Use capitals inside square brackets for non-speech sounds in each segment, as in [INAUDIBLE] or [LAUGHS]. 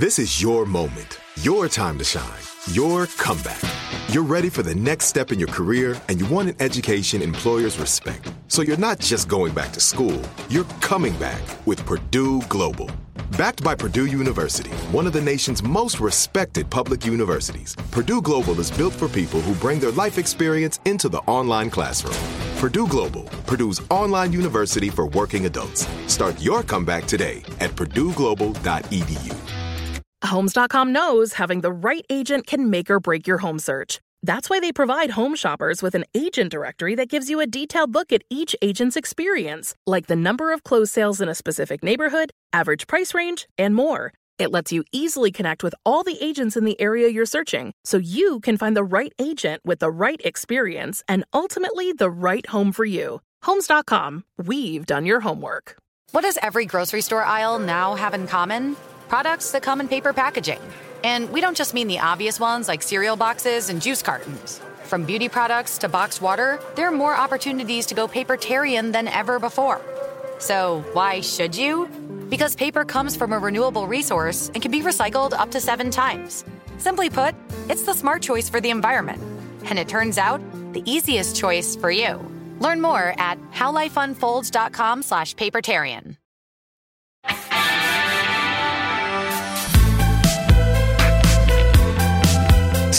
This is your moment, your time to shine, your comeback. You're ready for the next step in your career and you want an education employers respect. So you're not just going back to school, you're coming back with Purdue Global. Backed by Purdue University, one of the nation's most respected public universities, Purdue Global is built for people who bring their life experience into the online classroom. Purdue Global, Purdue's online university for working adults. Start your comeback today at purdueglobal.edu. Homes.com knows having the right agent can make or break your home search. That's why they provide home shoppers with an agent directory that gives you a detailed look at each agent's experience, like the number of closed sales in a specific neighborhood, average price range, and more. It lets you easily connect with all the agents in the area you're searching so you can find the right agent with the right experience and ultimately the right home for you. Homes.com, we've done your homework. What does every grocery store aisle now have in common? Products that come in paper packaging. And we don't just mean the obvious ones like cereal boxes and juice cartons. From beauty products to boxed water, there are more opportunities to go papertarian than ever before. So, why should you? Because paper comes from a renewable resource and can be recycled up to seven times. Simply put, it's the smart choice for the environment. And it turns out, the easiest choice for you. Learn more at howlifeunfolds.com slash papertarian.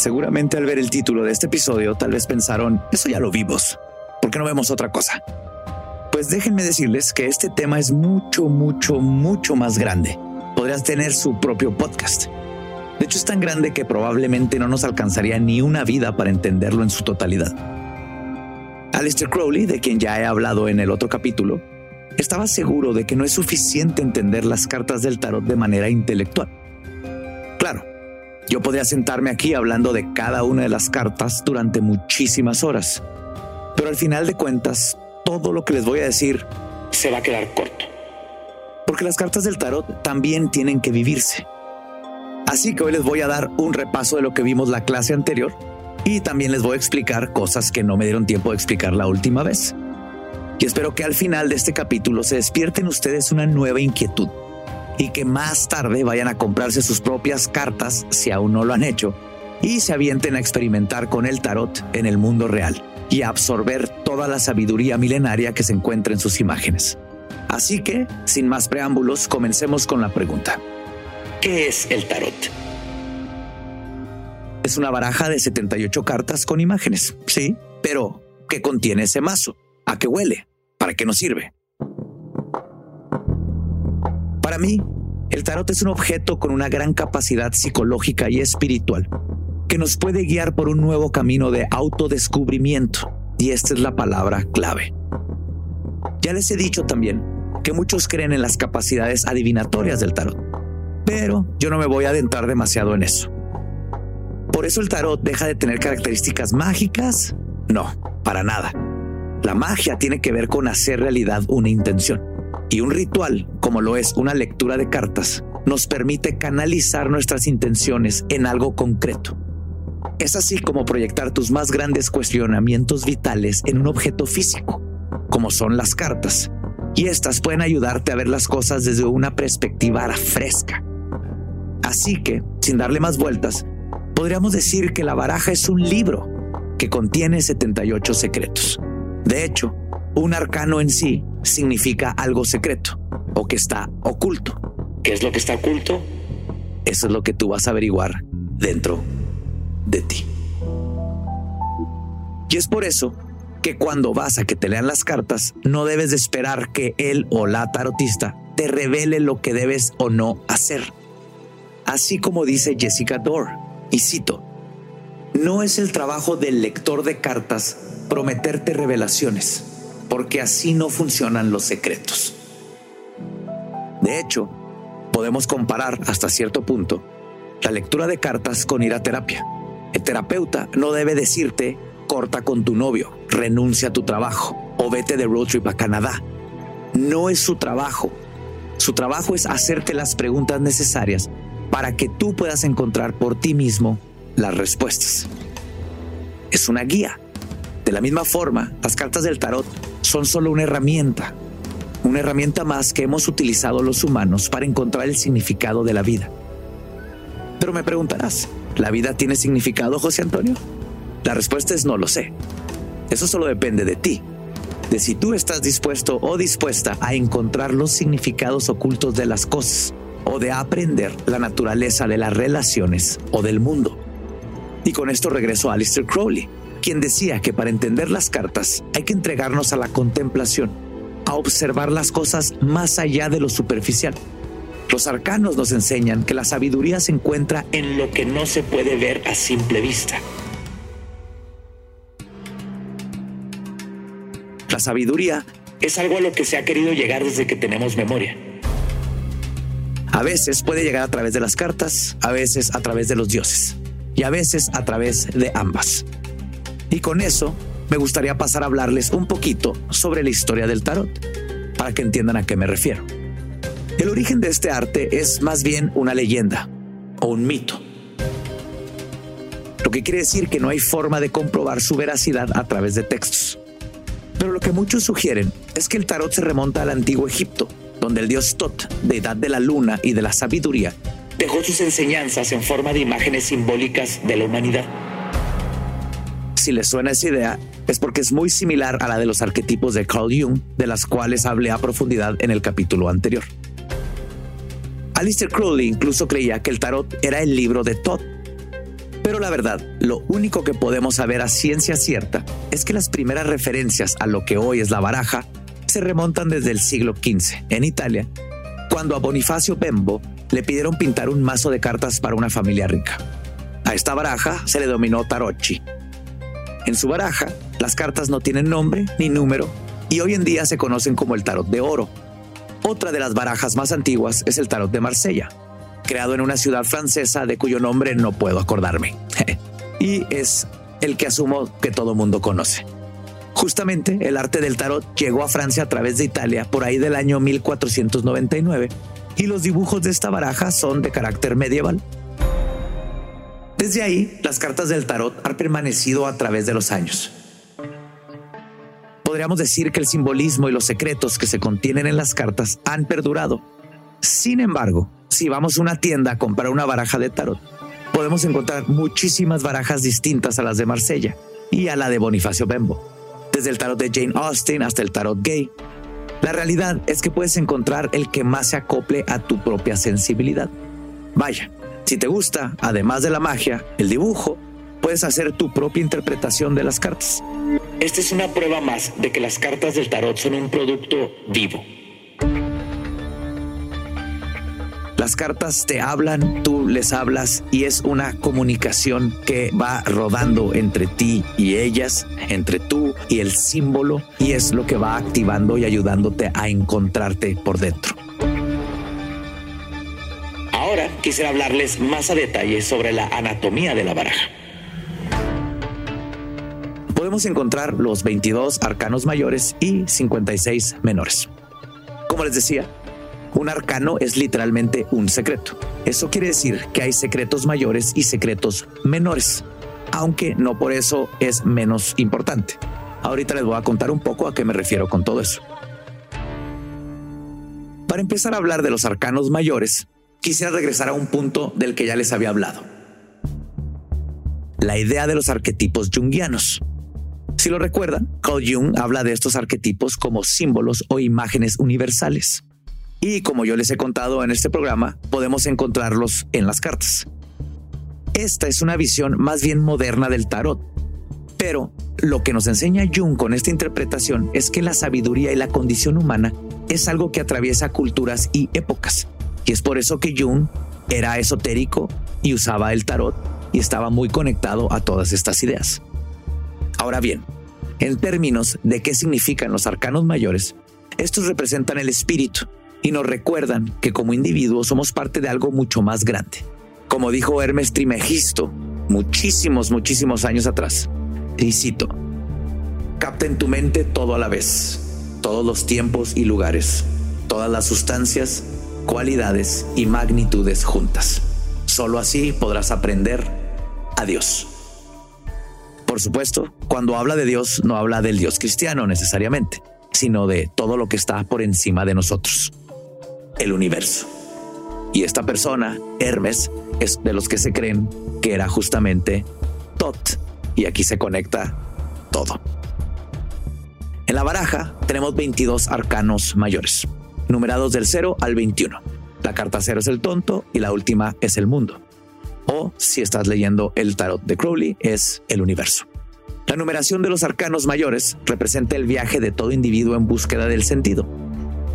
Seguramente al ver el título de este episodio, tal vez pensaron, eso ya lo vimos, ¿por qué no vemos otra cosa? Pues déjenme decirles que este tema es mucho, mucho, mucho más grande. Podrías tener su propio podcast. De hecho, es tan grande que probablemente no nos alcanzaría ni una vida para entenderlo en su totalidad. Alistair Crowley, de quien ya he hablado en el otro capítulo, estaba seguro de que no es suficiente entender las cartas del tarot de manera intelectual. Claro, yo podría sentarme aquí hablando de cada una de las cartas durante muchísimas horas, pero al final de cuentas, todo lo que les voy a decir se va a quedar corto. Porque las cartas del tarot también tienen que vivirse. Así que hoy les voy a dar un repaso de lo que vimos la clase anterior y también les voy a explicar cosas que no me dieron tiempo de explicar la última vez. Y espero que al final de este capítulo se despierten ustedes una nueva inquietud y que más tarde vayan a comprarse sus propias cartas si aún no lo han hecho y se avienten a experimentar con el tarot en el mundo real y a absorber toda la sabiduría milenaria que se encuentra en sus imágenes. Así que, sin más preámbulos, comencemos con la pregunta. ¿Qué es el tarot? Es una baraja de 78 cartas con imágenes, sí, pero ¿qué contiene ese mazo? ¿A qué huele? ¿Para qué nos sirve? Para mí, el tarot es un objeto con una gran capacidad psicológica y espiritual que nos puede guiar por un nuevo camino de autodescubrimiento. Y esta es la palabra clave. Ya les he dicho también que muchos creen en las capacidades adivinatorias del tarot, pero yo no me voy a adentrar demasiado en eso. ¿Por eso el tarot deja de tener características mágicas? No, para nada. La magia tiene que ver con hacer realidad una intención. Y un ritual, como lo es una lectura de cartas, nos permite canalizar nuestras intenciones en algo concreto. Es así como proyectar tus más grandes cuestionamientos vitales en un objeto físico, como son las cartas, y estas pueden ayudarte a ver las cosas desde una perspectiva fresca. Así que, sin darle más vueltas, podríamos decir que la baraja es un libro que contiene 78 secretos. De hecho, un arcano en sí significa algo secreto o que está oculto. ¿Qué es lo que está oculto? Eso es lo que tú vas a averiguar dentro de ti. Y es por eso que cuando vas a que te lean las cartas, no debes de esperar que él o la tarotista te revele lo que debes o no hacer. Así como dice Jessica Dore, y cito, no es el trabajo del lector de cartas prometerte revelaciones, porque así no funcionan los secretos. De hecho, podemos comparar hasta cierto punto la lectura de cartas con ir a terapia. El terapeuta no debe decirte corta con tu novio, renuncia a tu trabajo o vete de road trip a Canadá. No es su trabajo. Su trabajo es hacerte las preguntas necesarias para que tú puedas encontrar por ti mismo las respuestas. Es una guía. De la misma forma, las cartas del tarot son solo una herramienta, una herramienta más que hemos utilizado los humanos para encontrar el significado de la vida. Pero me preguntarás, ¿la vida tiene significado, José Antonio? La respuesta es no lo sé. Eso solo depende de ti, de si tú estás dispuesto o dispuesta a encontrar los significados ocultos de las cosas o de aprender la naturaleza de las relaciones o del mundo. Y con esto regreso a Alistair Crowley, quien decía que para entender las cartas hay que entregarnos a la contemplación, a observar las cosas más allá de lo superficial. Los arcanos nos enseñan que la sabiduría se encuentra en lo que no se puede ver a simple vista. La sabiduría es algo a lo que se ha querido llegar desde que tenemos memoria. A veces puede llegar a través de las cartas, a veces a través de los dioses y a veces a través de ambas. Y con eso me gustaría pasar a hablarles un poquito sobre la historia del tarot, para que entiendan a qué me refiero. El origen de este arte es más bien una leyenda o un mito. Lo que quiere decir que no hay forma de comprobar su veracidad a través de textos. Pero lo que muchos sugieren es que el tarot se remonta al antiguo Egipto, donde el dios Tot, deidad de la luna y de la sabiduría, dejó sus enseñanzas en forma de imágenes simbólicas de la humanidad. Si les suena esa idea, es porque es muy similar a la de los arquetipos de Carl Jung, de las cuales hablé a profundidad en el capítulo anterior. Alistair Crowley incluso creía que el tarot era el libro de Tot, pero la verdad, lo único que podemos saber a ciencia cierta es que las primeras referencias a lo que hoy es la baraja se remontan desde el siglo XV, en Italia, cuando a Bonifacio Bembo le pidieron pintar un mazo de cartas para una familia rica. A esta baraja se le dominó tarocchi. En su baraja, las cartas no tienen nombre ni número y hoy en día se conocen como el tarot de oro. Otra de las barajas más antiguas es el tarot de Marsella, creado en una ciudad francesa de cuyo nombre no puedo acordarme. [LAUGHS] y es el que asumo que todo mundo conoce. Justamente el arte del tarot llegó a Francia a través de Italia por ahí del año 1499 y los dibujos de esta baraja son de carácter medieval. Desde ahí, las cartas del tarot han permanecido a través de los años. Podríamos decir que el simbolismo y los secretos que se contienen en las cartas han perdurado. Sin embargo, si vamos a una tienda a comprar una baraja de tarot, podemos encontrar muchísimas barajas distintas a las de Marsella y a la de Bonifacio Bembo, desde el tarot de Jane Austen hasta el tarot gay. La realidad es que puedes encontrar el que más se acople a tu propia sensibilidad. Vaya, si te gusta, además de la magia, el dibujo, puedes hacer tu propia interpretación de las cartas. Esta es una prueba más de que las cartas del tarot son un producto vivo Las cartas te hablan, tú les hablas y es una comunicación que va rodando entre ti y ellas, entre tú y el símbolo y es lo que va activando y ayudándote a encontrarte por dentro. Ahora quisiera hablarles más a detalle sobre la anatomía de la baraja. Podemos encontrar los 22 arcanos mayores y 56 menores. Como les decía, un arcano es literalmente un secreto. Eso quiere decir que hay secretos mayores y secretos menores, aunque no por eso es menos importante. Ahorita les voy a contar un poco a qué me refiero con todo eso. Para empezar a hablar de los arcanos mayores, quisiera regresar a un punto del que ya les había hablado. La idea de los arquetipos jungianos. Si lo recuerdan, Carl Jung habla de estos arquetipos como símbolos o imágenes universales y como yo les he contado en este programa, podemos encontrarlos en las cartas. Esta es una visión más bien moderna del tarot, pero lo que nos enseña Jung con esta interpretación es que la sabiduría y la condición humana es algo que atraviesa culturas y épocas. Y es por eso que Jung era esotérico y usaba el tarot y estaba muy conectado a todas estas ideas. Ahora bien, en términos de qué significan los arcanos mayores, estos representan el espíritu, y nos recuerdan que como individuos somos parte de algo mucho más grande. Como dijo Hermes Trimegisto muchísimos, muchísimos años atrás, y cito, capta en tu mente todo a la vez, todos los tiempos y lugares, todas las sustancias, cualidades y magnitudes juntas. Solo así podrás aprender a Dios. Por supuesto, cuando habla de Dios no habla del Dios cristiano necesariamente, sino de todo lo que está por encima de nosotros, el universo. Y esta persona, Hermes, es de los que se creen que era justamente Tot. Y aquí se conecta todo. En la baraja tenemos 22 arcanos mayores, numerados del 0 al 21. La carta 0 es el tonto y la última es el mundo. O si estás leyendo el tarot de Crowley, es el universo. La numeración de los arcanos mayores representa el viaje de todo individuo en búsqueda del sentido.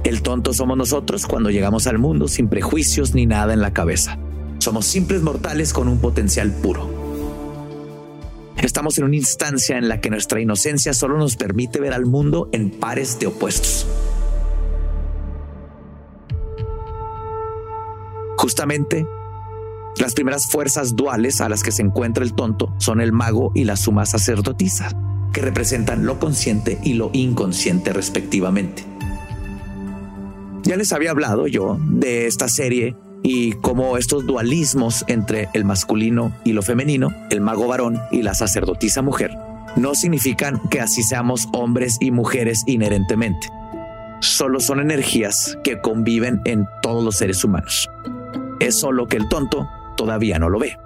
El tonto somos nosotros cuando llegamos al mundo sin prejuicios ni nada en la cabeza. Somos simples mortales con un potencial puro. Estamos en una instancia en la que nuestra inocencia solo nos permite ver al mundo en pares de opuestos. Justamente, las primeras fuerzas duales a las que se encuentra el tonto son el mago y la suma sacerdotisa, que representan lo consciente y lo inconsciente respectivamente. Ya les había hablado yo de esta serie y cómo estos dualismos entre el masculino y lo femenino, el mago varón y la sacerdotisa mujer, no significan que así seamos hombres y mujeres inherentemente. Solo son energías que conviven en todos los seres humanos. Es solo que el tonto todavía no lo ve.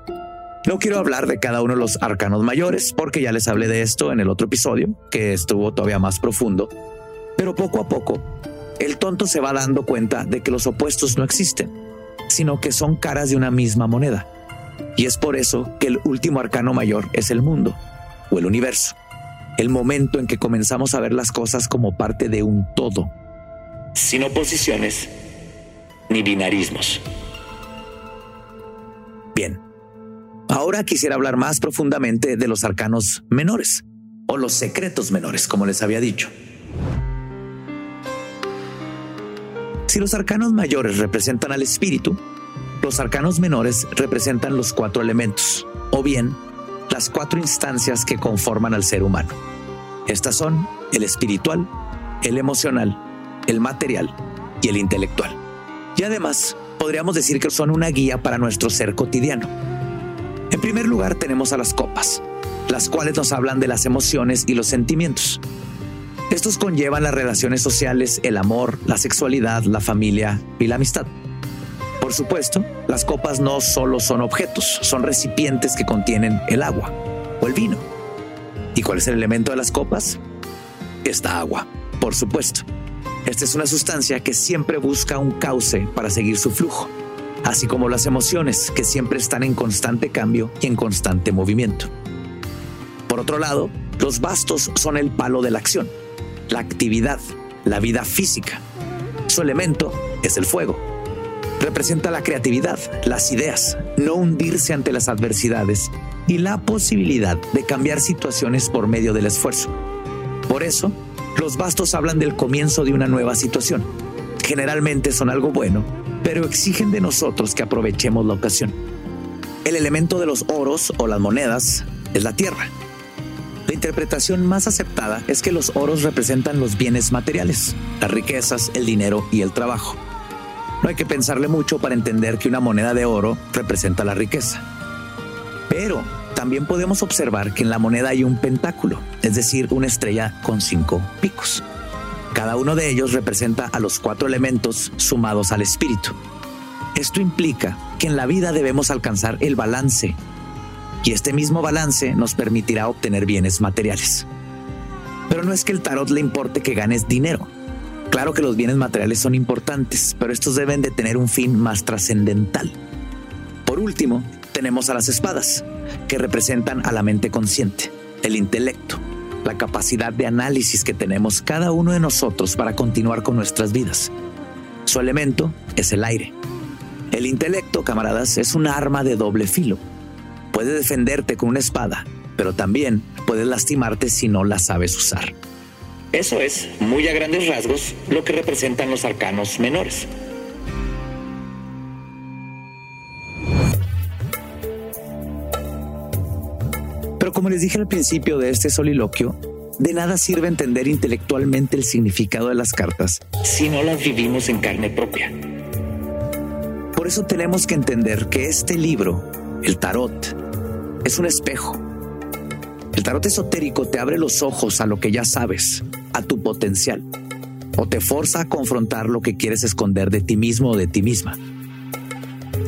No quiero hablar de cada uno de los arcanos mayores porque ya les hablé de esto en el otro episodio, que estuvo todavía más profundo, pero poco a poco el tonto se va dando cuenta de que los opuestos no existen, sino que son caras de una misma moneda. Y es por eso que el último arcano mayor es el mundo o el universo, el momento en que comenzamos a ver las cosas como parte de un todo, sin oposiciones ni binarismos. Bien, ahora quisiera hablar más profundamente de los arcanos menores, o los secretos menores, como les había dicho. Si los arcanos mayores representan al espíritu, los arcanos menores representan los cuatro elementos, o bien las cuatro instancias que conforman al ser humano. Estas son el espiritual, el emocional, el material y el intelectual. Y además, podríamos decir que son una guía para nuestro ser cotidiano. En primer lugar tenemos a las copas, las cuales nos hablan de las emociones y los sentimientos. Estos conllevan las relaciones sociales, el amor, la sexualidad, la familia y la amistad. Por supuesto, las copas no solo son objetos, son recipientes que contienen el agua o el vino. ¿Y cuál es el elemento de las copas? Esta agua, por supuesto. Esta es una sustancia que siempre busca un cauce para seguir su flujo, así como las emociones que siempre están en constante cambio y en constante movimiento. Por otro lado, los bastos son el palo de la acción, la actividad, la vida física. Su elemento es el fuego. Representa la creatividad, las ideas, no hundirse ante las adversidades y la posibilidad de cambiar situaciones por medio del esfuerzo. Por eso, los bastos hablan del comienzo de una nueva situación. Generalmente son algo bueno, pero exigen de nosotros que aprovechemos la ocasión. El elemento de los oros o las monedas es la tierra. La interpretación más aceptada es que los oros representan los bienes materiales, las riquezas, el dinero y el trabajo. No hay que pensarle mucho para entender que una moneda de oro representa la riqueza. Pero también podemos observar que en la moneda hay un pentáculo, es decir, una estrella con cinco picos. Cada uno de ellos representa a los cuatro elementos sumados al espíritu. Esto implica que en la vida debemos alcanzar el balance y este mismo balance nos permitirá obtener bienes materiales. Pero no es que el tarot le importe que ganes dinero. Claro que los bienes materiales son importantes, pero estos deben de tener un fin más trascendental. Por último, tenemos a las espadas, que representan a la mente consciente, el intelecto, la capacidad de análisis que tenemos cada uno de nosotros para continuar con nuestras vidas. Su elemento es el aire. El intelecto, camaradas, es un arma de doble filo. Puede defenderte con una espada, pero también puede lastimarte si no la sabes usar. Eso es, muy a grandes rasgos, lo que representan los arcanos menores. Pero como les dije al principio de este soliloquio, de nada sirve entender intelectualmente el significado de las cartas si no las vivimos en carne propia. Por eso tenemos que entender que este libro, el tarot, es un espejo el tarot esotérico te abre los ojos a lo que ya sabes, a tu potencial, o te forza a confrontar lo que quieres esconder de ti mismo o de ti misma.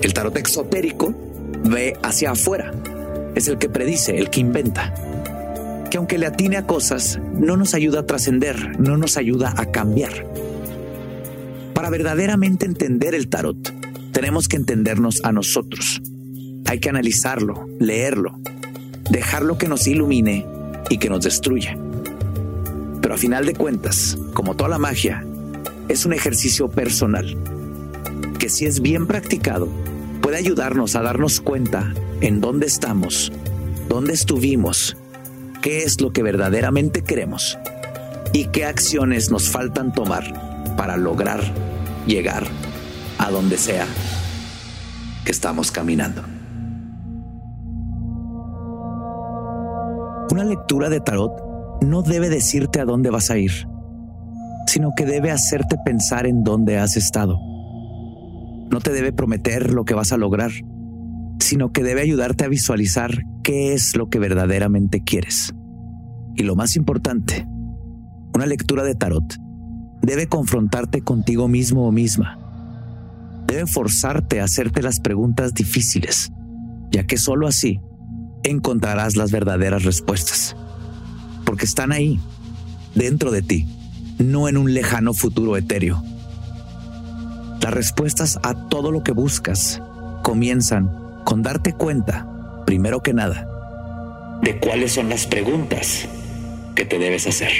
El tarot exotérico ve hacia afuera, es el que predice, el que inventa, que aunque le atine a cosas, no nos ayuda a trascender, no nos ayuda a cambiar. Para verdaderamente entender el tarot, tenemos que entendernos a nosotros. Hay que analizarlo, leerlo, dejarlo que nos ilumine y que nos destruya. Pero a final de cuentas, como toda la magia, es un ejercicio personal que si es bien practicado, puede ayudarnos a darnos cuenta en dónde estamos, dónde estuvimos, qué es lo que verdaderamente queremos y qué acciones nos faltan tomar para lograr llegar a donde sea que estamos caminando. Una lectura de tarot no debe decirte a dónde vas a ir, sino que debe hacerte pensar en dónde has estado. No te debe prometer lo que vas a lograr, sino que debe ayudarte a visualizar qué es lo que verdaderamente quieres. Y lo más importante, una lectura de tarot debe confrontarte contigo mismo o misma. Debe forzarte a hacerte las preguntas difíciles, ya que sólo así encontrarás las verdaderas respuestas. Porque están ahí, dentro de ti, no en un lejano futuro etéreo. Las respuestas a todo lo que buscas comienzan con darte cuenta, primero que nada, de cuáles son las preguntas que te debes hacer.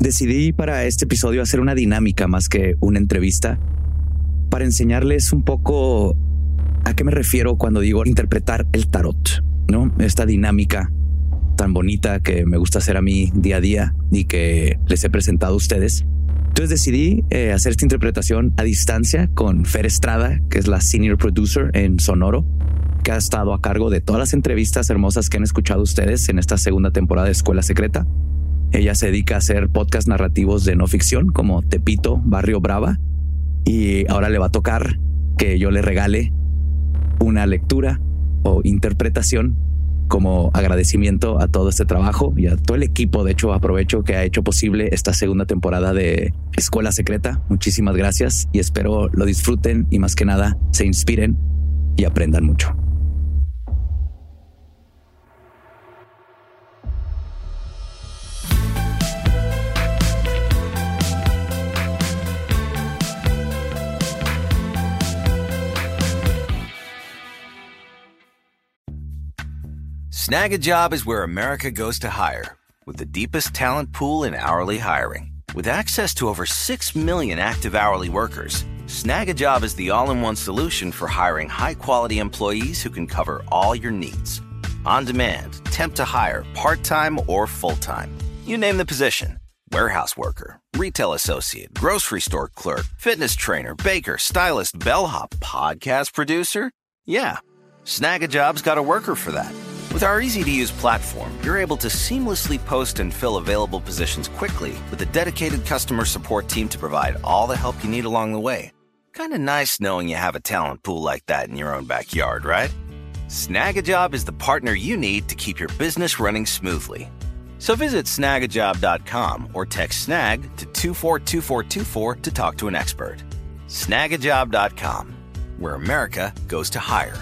Decidí para este episodio hacer una dinámica más que una entrevista para enseñarles un poco a qué me refiero cuando digo interpretar el tarot, ¿no? Esta dinámica tan bonita que me gusta hacer a mí día a día y que les he presentado a ustedes. Entonces decidí eh, hacer esta interpretación a distancia con Fer Estrada, que es la senior producer en Sonoro, que ha estado a cargo de todas las entrevistas hermosas que han escuchado ustedes en esta segunda temporada de Escuela Secreta. Ella se dedica a hacer podcast narrativos de no ficción como Tepito, Barrio Brava. Y ahora le va a tocar que yo le regale una lectura o interpretación como agradecimiento a todo este trabajo y a todo el equipo. De hecho, aprovecho que ha hecho posible esta segunda temporada de Escuela Secreta. Muchísimas gracias y espero lo disfruten y más que nada se inspiren y aprendan mucho. Snagajob is where America goes to hire, with the deepest talent pool in hourly hiring. With access to over 6 million active hourly workers, Snagajob is the all in one solution for hiring high quality employees who can cover all your needs. On demand, temp to hire, part time or full time. You name the position warehouse worker, retail associate, grocery store clerk, fitness trainer, baker, stylist, bellhop, podcast producer. Yeah, Snagajob's got a worker for that. With our easy to use platform, you're able to seamlessly post and fill available positions quickly with a dedicated customer support team to provide all the help you need along the way. Kinda nice knowing you have a talent pool like that in your own backyard, right? Snagajob is the partner you need to keep your business running smoothly. So visit snagajob.com or text snag to 242424 to talk to an expert. Snagajob.com, where America goes to hire.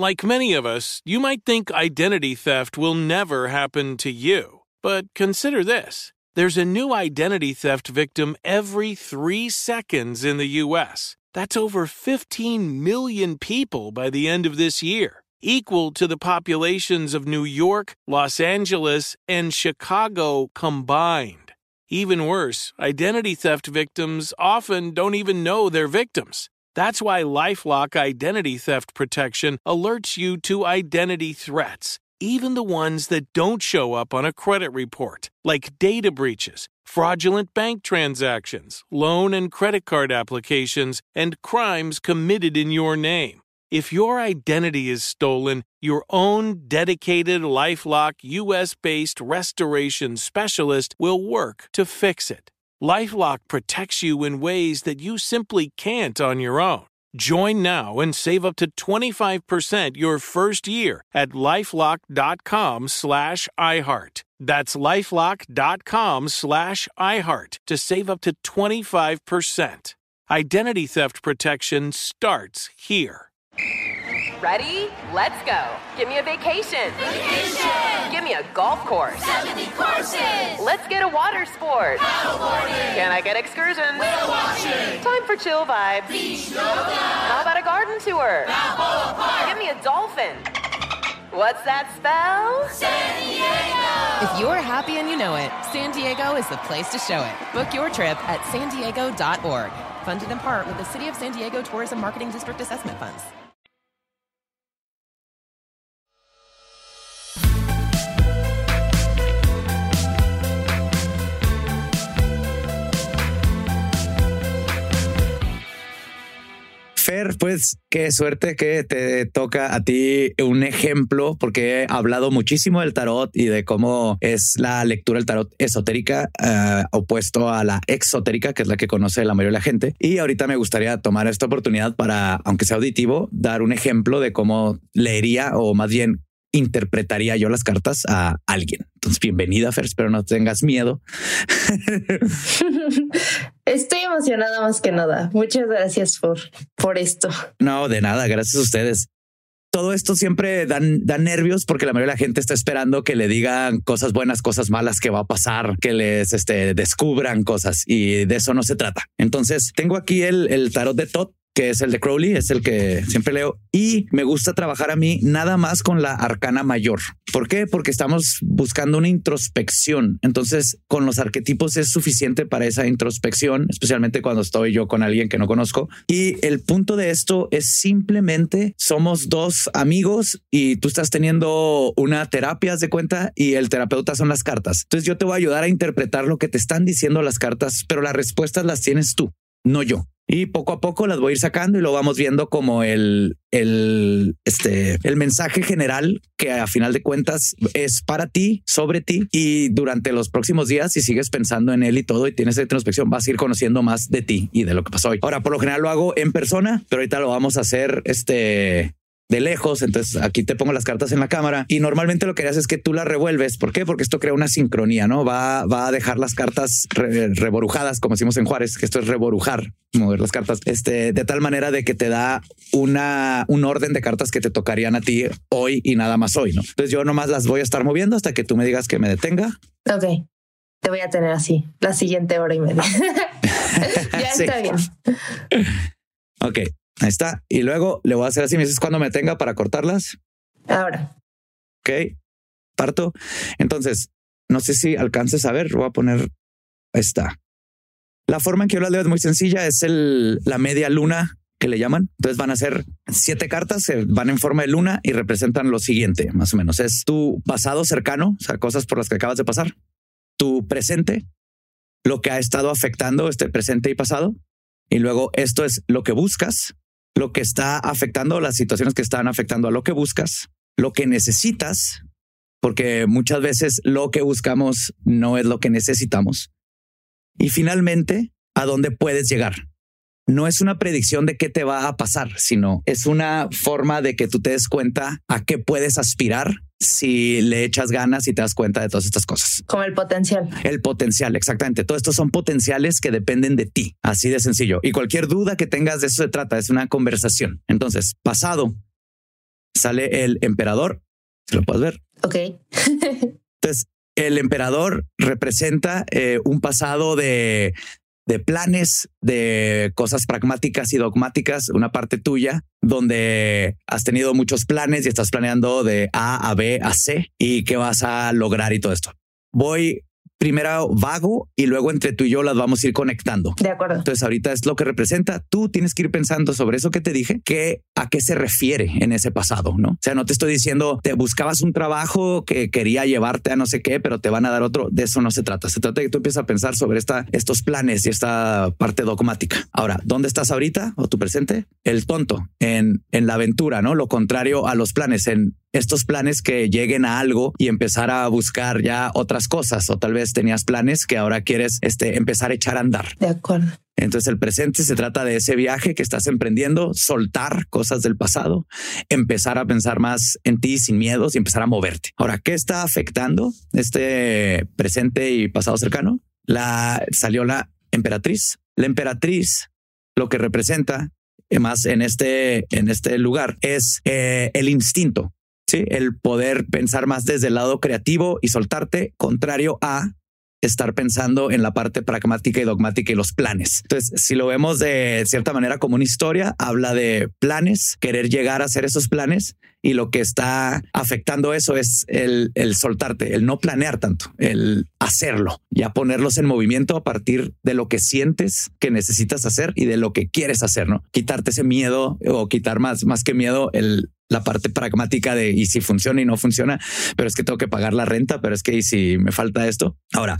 Like many of us, you might think identity theft will never happen to you. But consider this there's a new identity theft victim every three seconds in the U.S. That's over 15 million people by the end of this year, equal to the populations of New York, Los Angeles, and Chicago combined. Even worse, identity theft victims often don't even know they're victims. That's why Lifelock Identity Theft Protection alerts you to identity threats, even the ones that don't show up on a credit report, like data breaches, fraudulent bank transactions, loan and credit card applications, and crimes committed in your name. If your identity is stolen, your own dedicated Lifelock US based restoration specialist will work to fix it. Lifelock protects you in ways that you simply can't on your own. Join now and save up to 25% your first year at lifelock.com slash iHeart. That's lifelock.com slash iHeart to save up to 25%. Identity theft protection starts here. Ready? Let's go. Give me a vacation. Vacation! Give me a golf course. 70 courses! Let's get a water sport. Paddleboarding! Can I get excursions? Whale watching! Time for chill vibes. Beach yoga! How about a garden tour? Balboa Park! Give me a dolphin. What's that spell? San Diego! If you're happy and you know it, San Diego is the place to show it. Book your trip at san diego.org. Funded in part with the City of San Diego Tourism Marketing District Assessment Funds. Fer, pues qué suerte que te toca a ti un ejemplo, porque he hablado muchísimo del tarot y de cómo es la lectura del tarot esotérica uh, opuesto a la exotérica, que es la que conoce la mayoría de la gente. Y ahorita me gustaría tomar esta oportunidad para, aunque sea auditivo, dar un ejemplo de cómo leería o más bien interpretaría yo las cartas a alguien. Entonces, bienvenida, Fer. Espero no tengas miedo. [LAUGHS] [LAUGHS] Estoy emocionada más que nada. Muchas gracias por, por esto. No, de nada. Gracias a ustedes. Todo esto siempre dan, dan nervios porque la mayoría de la gente está esperando que le digan cosas buenas, cosas malas que va a pasar, que les este, descubran cosas y de eso no se trata. Entonces, tengo aquí el, el tarot de Tot que es el de Crowley, es el que siempre leo y me gusta trabajar a mí nada más con la arcana mayor. ¿Por qué? Porque estamos buscando una introspección. Entonces, con los arquetipos es suficiente para esa introspección, especialmente cuando estoy yo con alguien que no conozco. Y el punto de esto es simplemente somos dos amigos y tú estás teniendo una terapia de cuenta y el terapeuta son las cartas. Entonces, yo te voy a ayudar a interpretar lo que te están diciendo las cartas, pero las respuestas las tienes tú, no yo y poco a poco las voy a ir sacando y lo vamos viendo como el, el, este, el mensaje general que a final de cuentas es para ti, sobre ti y durante los próximos días, si sigues pensando en él y todo y tienes esa introspección, vas a ir conociendo más de ti y de lo que pasó hoy. Ahora, por lo general lo hago en persona, pero ahorita lo vamos a hacer este de lejos. Entonces aquí te pongo las cartas en la cámara y normalmente lo que haces es que tú las revuelves. ¿Por qué? Porque esto crea una sincronía, no va, va a dejar las cartas re, reborujadas, como decimos en Juárez, que esto es reborujar, mover las cartas, este de tal manera de que te da una un orden de cartas que te tocarían a ti hoy y nada más hoy. No, entonces yo nomás las voy a estar moviendo hasta que tú me digas que me detenga. Ok, te voy a tener así la siguiente hora y media. [LAUGHS] ya [LAUGHS] sí. está bien. Ok, Ahí está. Y luego le voy a hacer así. Me dices cuando me tenga para cortarlas. Ahora. Ok. Parto. Entonces, no sé si alcances a ver. Voy a poner. Está. La forma en que yo las leo es muy sencilla. Es el, la media luna que le llaman. Entonces van a ser siete cartas, se van en forma de luna y representan lo siguiente, más o menos. Es tu pasado cercano, o sea, cosas por las que acabas de pasar, tu presente, lo que ha estado afectando este presente y pasado. Y luego esto es lo que buscas, lo que está afectando, las situaciones que están afectando a lo que buscas, lo que necesitas, porque muchas veces lo que buscamos no es lo que necesitamos. Y finalmente, a dónde puedes llegar. No es una predicción de qué te va a pasar, sino es una forma de que tú te des cuenta a qué puedes aspirar si le echas ganas y te das cuenta de todas estas cosas. Como el potencial. El potencial, exactamente. Todo esto son potenciales que dependen de ti, así de sencillo. Y cualquier duda que tengas de eso se trata, es una conversación. Entonces, pasado, sale el emperador, si lo puedes ver. Ok. [LAUGHS] Entonces, el emperador representa eh, un pasado de de planes, de cosas pragmáticas y dogmáticas, una parte tuya, donde has tenido muchos planes y estás planeando de A a B a C y qué vas a lograr y todo esto. Voy primero vago y luego entre tú y yo las vamos a ir conectando. De acuerdo. Entonces ahorita es lo que representa. Tú tienes que ir pensando sobre eso que te dije, que a qué se refiere en ese pasado, ¿no? O sea, no te estoy diciendo, te buscabas un trabajo que quería llevarte a no sé qué, pero te van a dar otro. De eso no se trata. Se trata de que tú empieces a pensar sobre esta, estos planes y esta parte dogmática. Ahora, ¿dónde estás ahorita o tu presente? El tonto en, en la aventura, ¿no? Lo contrario a los planes, en estos planes que lleguen a algo y empezar a buscar ya otras cosas o tal vez tenías planes que ahora quieres este, empezar a echar a andar. De acuerdo. Entonces el presente se trata de ese viaje que estás emprendiendo, soltar cosas del pasado, empezar a pensar más en ti sin miedos y empezar a moverte. Ahora, ¿qué está afectando este presente y pasado cercano? La salió la emperatriz. La emperatriz lo que representa más en este, en este lugar es eh, el instinto. El poder pensar más desde el lado creativo y soltarte, contrario a estar pensando en la parte pragmática y dogmática y los planes. Entonces, si lo vemos de cierta manera como una historia, habla de planes, querer llegar a hacer esos planes y lo que está afectando eso es el, el soltarte, el no planear tanto, el hacerlo, ya ponerlos en movimiento a partir de lo que sientes que necesitas hacer y de lo que quieres hacer, ¿no? Quitarte ese miedo o quitar más, más que miedo, el la parte pragmática de y si funciona y no funciona, pero es que tengo que pagar la renta, pero es que y si me falta esto. Ahora,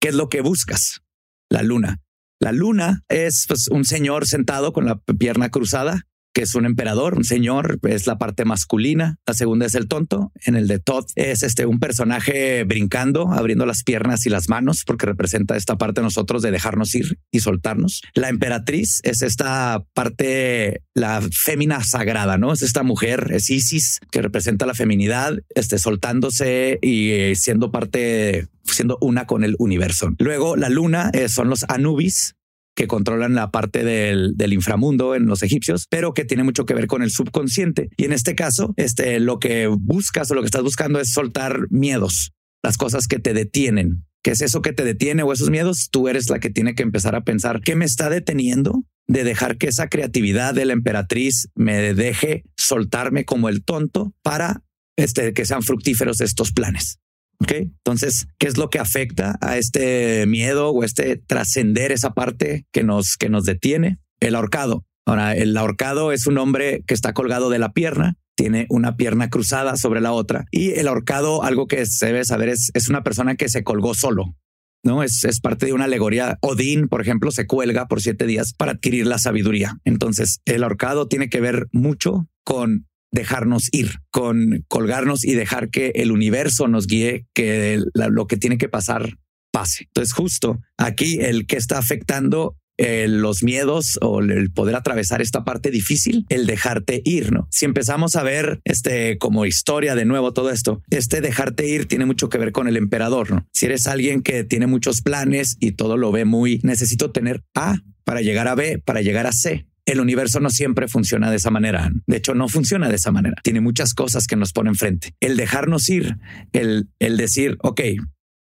¿qué es lo que buscas? La luna. La luna es pues, un señor sentado con la pierna cruzada que es un emperador, un señor, es la parte masculina. La segunda es el tonto. En el de Todd es este un personaje brincando, abriendo las piernas y las manos, porque representa esta parte de nosotros de dejarnos ir y soltarnos. La emperatriz es esta parte, la fémina sagrada, no es esta mujer, es Isis, que representa la feminidad, este soltándose y eh, siendo parte siendo una con el universo. Luego la luna eh, son los Anubis, que controlan la parte del, inframundo en los egipcios, pero que tiene mucho que ver con el subconsciente. Y en este caso, este, lo que buscas o lo que estás buscando es soltar miedos, las cosas que te detienen. ¿Qué es eso que te detiene o esos miedos? Tú eres la que tiene que empezar a pensar qué me está deteniendo de dejar que esa creatividad de la emperatriz me deje soltarme como el tonto para este, que sean fructíferos estos planes. Ok, entonces, ¿qué es lo que afecta a este miedo o este trascender esa parte que nos, que nos detiene? El ahorcado. Ahora, el ahorcado es un hombre que está colgado de la pierna, tiene una pierna cruzada sobre la otra y el ahorcado, algo que se debe saber, es, es una persona que se colgó solo. No es, es parte de una alegoría. Odín, por ejemplo, se cuelga por siete días para adquirir la sabiduría. Entonces, el ahorcado tiene que ver mucho con dejarnos ir, con colgarnos y dejar que el universo nos guíe, que lo que tiene que pasar pase. Entonces, justo aquí el que está afectando eh, los miedos o el poder atravesar esta parte difícil, el dejarte ir, ¿no? Si empezamos a ver este como historia de nuevo todo esto, este dejarte ir tiene mucho que ver con el emperador, ¿no? Si eres alguien que tiene muchos planes y todo lo ve muy, necesito tener A para llegar a B, para llegar a C el universo no siempre funciona de esa manera. De hecho, no funciona de esa manera. Tiene muchas cosas que nos pone enfrente. El dejarnos ir, el, el decir, ok,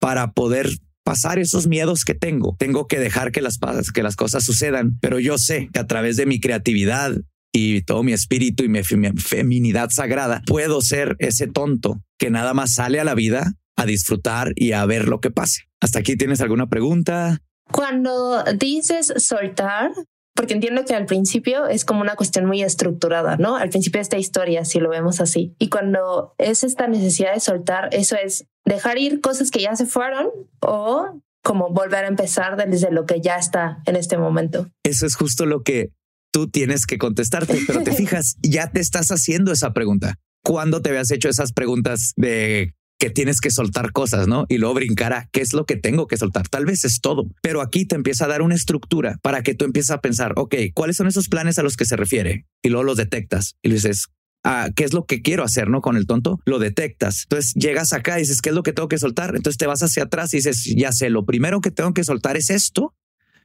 para poder pasar esos miedos que tengo, tengo que dejar que las, que las cosas sucedan, pero yo sé que a través de mi creatividad y todo mi espíritu y mi feminidad sagrada, puedo ser ese tonto que nada más sale a la vida a disfrutar y a ver lo que pase. ¿Hasta aquí tienes alguna pregunta? Cuando dices soltar, porque entiendo que al principio es como una cuestión muy estructurada, ¿no? Al principio de esta historia, si lo vemos así. Y cuando es esta necesidad de soltar, eso es dejar ir cosas que ya se fueron o como volver a empezar desde lo que ya está en este momento. Eso es justo lo que tú tienes que contestarte, pero te [LAUGHS] fijas, ya te estás haciendo esa pregunta. ¿Cuándo te habías hecho esas preguntas de que tienes que soltar cosas, ¿no? Y luego brincar qué es lo que tengo que soltar. Tal vez es todo, pero aquí te empieza a dar una estructura para que tú empieces a pensar, ok, ¿cuáles son esos planes a los que se refiere? Y luego los detectas y le dices, ah, ¿qué es lo que quiero hacer, no? Con el tonto, lo detectas. Entonces llegas acá y dices, ¿qué es lo que tengo que soltar? Entonces te vas hacia atrás y dices, ya sé, lo primero que tengo que soltar es esto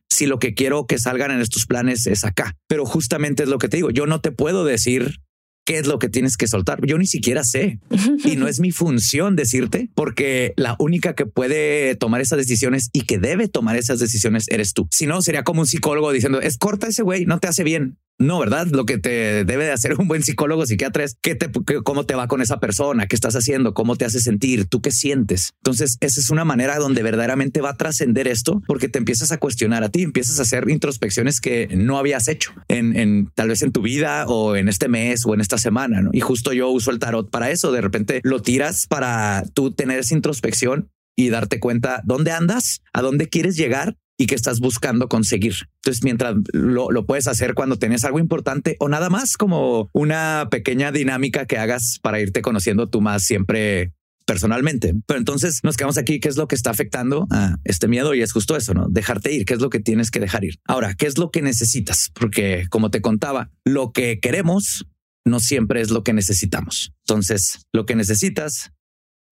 si lo que quiero que salgan en estos planes es acá. Pero justamente es lo que te digo, yo no te puedo decir qué es lo que tienes que soltar. Yo ni siquiera sé [LAUGHS] y no es mi función decirte porque la única que puede tomar esas decisiones y que debe tomar esas decisiones eres tú. Si no, sería como un psicólogo diciendo es corta ese güey, no te hace bien. No, ¿verdad? Lo que te debe de hacer un buen psicólogo psiquiatra es qué te, cómo te va con esa persona, qué estás haciendo, cómo te hace sentir, tú qué sientes. Entonces, esa es una manera donde verdaderamente va a trascender esto porque te empiezas a cuestionar a ti, empiezas a hacer introspecciones que no habías hecho en, en tal vez en tu vida o en este mes o en esta semana. ¿no? Y justo yo uso el tarot para eso. De repente lo tiras para tú tener esa introspección y darte cuenta dónde andas, a dónde quieres llegar y qué estás buscando conseguir. Entonces, mientras lo, lo, puedes hacer cuando tienes algo importante o nada más como una pequeña dinámica que hagas para irte conociendo tú más siempre personalmente. Pero entonces nos quedamos aquí, ¿qué es lo que está afectando a este miedo? Y es justo eso, ¿no? Dejarte ir, ¿qué es lo que tienes que dejar ir? Ahora, ¿qué es lo que necesitas? Porque como te contaba, lo que queremos no siempre es lo que necesitamos. Entonces, lo que necesitas,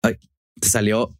ay, te salió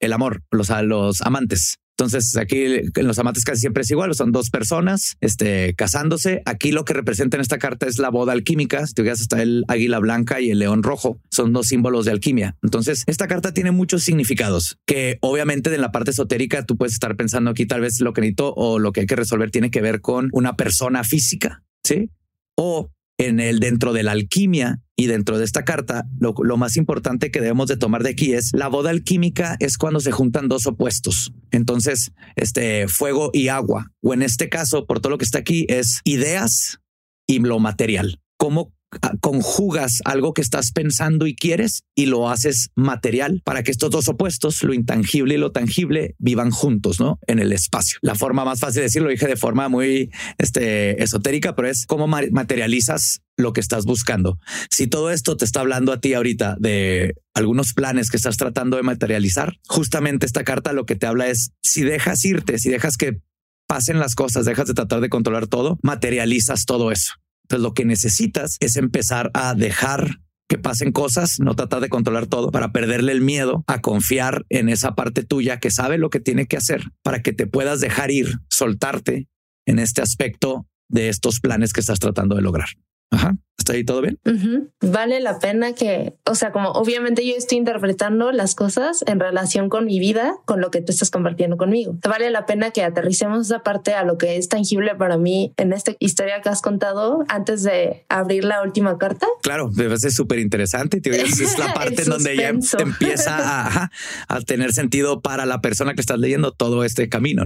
el amor, los, los amantes. Entonces aquí en los amantes casi siempre es igual, son dos personas este, casándose. Aquí lo que representa en esta carta es la boda alquímica. Si te fijas, está el águila blanca y el león rojo. Son dos símbolos de alquimia. Entonces esta carta tiene muchos significados que obviamente en la parte esotérica tú puedes estar pensando aquí tal vez lo que necesito o lo que hay que resolver tiene que ver con una persona física, ¿sí? O en el dentro de la alquimia y dentro de esta carta, lo, más importante que debemos de tomar de aquí es la boda alquímica es cuando se juntan dos opuestos. Entonces, este fuego y agua, o en este caso, por todo lo que está aquí, es ideas y lo material. Cómo conjugas algo que estás pensando y quieres y lo haces material para que estos dos opuestos, lo intangible y lo tangible, vivan juntos, ¿no? En el espacio. La forma más fácil de decirlo, dije de forma muy este, esotérica, pero es cómo materializas lo que estás buscando. Si todo esto te está hablando a ti ahorita de algunos planes que estás tratando de materializar, justamente esta carta lo que te habla es si dejas irte, si dejas que pasen las cosas, dejas de tratar de controlar todo, materializas todo eso. Entonces lo que necesitas es empezar a dejar que pasen cosas, no tratar de controlar todo para perderle el miedo a confiar en esa parte tuya que sabe lo que tiene que hacer para que te puedas dejar ir, soltarte en este aspecto de estos planes que estás tratando de lograr. Ajá. ¿Está ahí todo bien? Vale la pena que, o sea, como obviamente yo estoy interpretando las cosas en relación con mi vida, con lo que tú estás compartiendo conmigo. Vale la pena que aterricemos esa parte a lo que es tangible para mí en esta historia que has contado antes de abrir la última carta. Claro, debe ser súper interesante. Es la [LAUGHS] parte en donde ya empieza a, [LAUGHS] a, tener sentido para la persona que estás leyendo todo este camino.